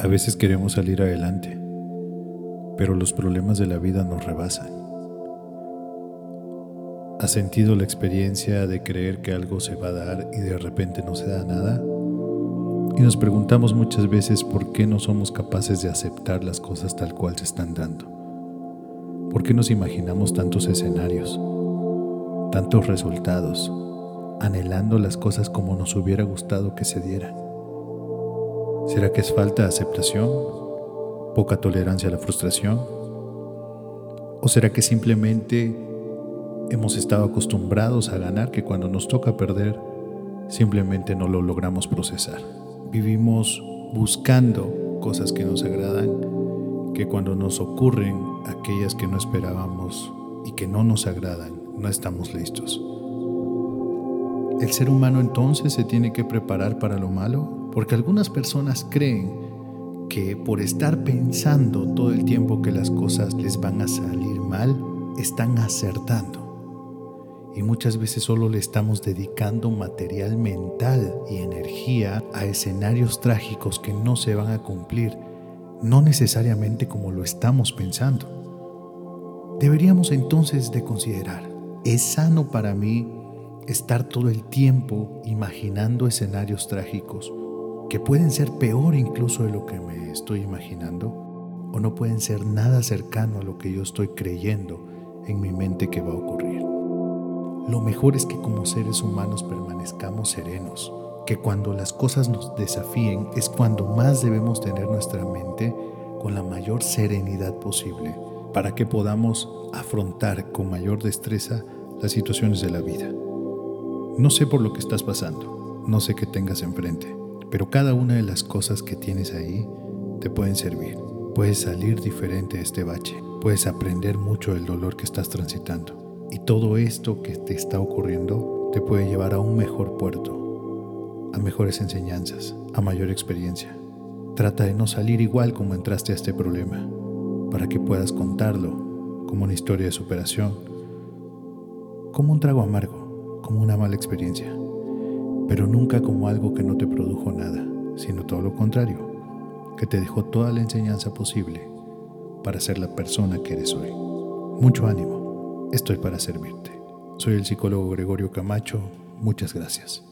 A veces queremos salir adelante, pero los problemas de la vida nos rebasan. ¿Has sentido la experiencia de creer que algo se va a dar y de repente no se da nada? Y nos preguntamos muchas veces por qué no somos capaces de aceptar las cosas tal cual se están dando. ¿Por qué nos imaginamos tantos escenarios, tantos resultados, anhelando las cosas como nos hubiera gustado que se dieran? ¿Será que es falta de aceptación? ¿Poca tolerancia a la frustración? ¿O será que simplemente hemos estado acostumbrados a ganar que cuando nos toca perder simplemente no lo logramos procesar? Vivimos buscando cosas que nos agradan, que cuando nos ocurren aquellas que no esperábamos y que no nos agradan, no estamos listos. ¿El ser humano entonces se tiene que preparar para lo malo? Porque algunas personas creen que por estar pensando todo el tiempo que las cosas les van a salir mal, están acertando. Y muchas veces solo le estamos dedicando material mental y energía a escenarios trágicos que no se van a cumplir, no necesariamente como lo estamos pensando. Deberíamos entonces de considerar, ¿es sano para mí estar todo el tiempo imaginando escenarios trágicos que pueden ser peor incluso de lo que me estoy imaginando, o no pueden ser nada cercano a lo que yo estoy creyendo en mi mente que va a ocurrir. Lo mejor es que como seres humanos permanezcamos serenos, que cuando las cosas nos desafíen es cuando más debemos tener nuestra mente con la mayor serenidad posible para que podamos afrontar con mayor destreza las situaciones de la vida. No sé por lo que estás pasando, no sé qué tengas enfrente, pero cada una de las cosas que tienes ahí te pueden servir. Puedes salir diferente de este bache. Puedes aprender mucho del dolor que estás transitando. Y todo esto que te está ocurriendo te puede llevar a un mejor puerto, a mejores enseñanzas, a mayor experiencia. Trata de no salir igual como entraste a este problema, para que puedas contarlo como una historia de superación, como un trago amargo, como una mala experiencia pero nunca como algo que no te produjo nada, sino todo lo contrario, que te dejó toda la enseñanza posible para ser la persona que eres hoy. Mucho ánimo, estoy para servirte. Soy el psicólogo Gregorio Camacho, muchas gracias.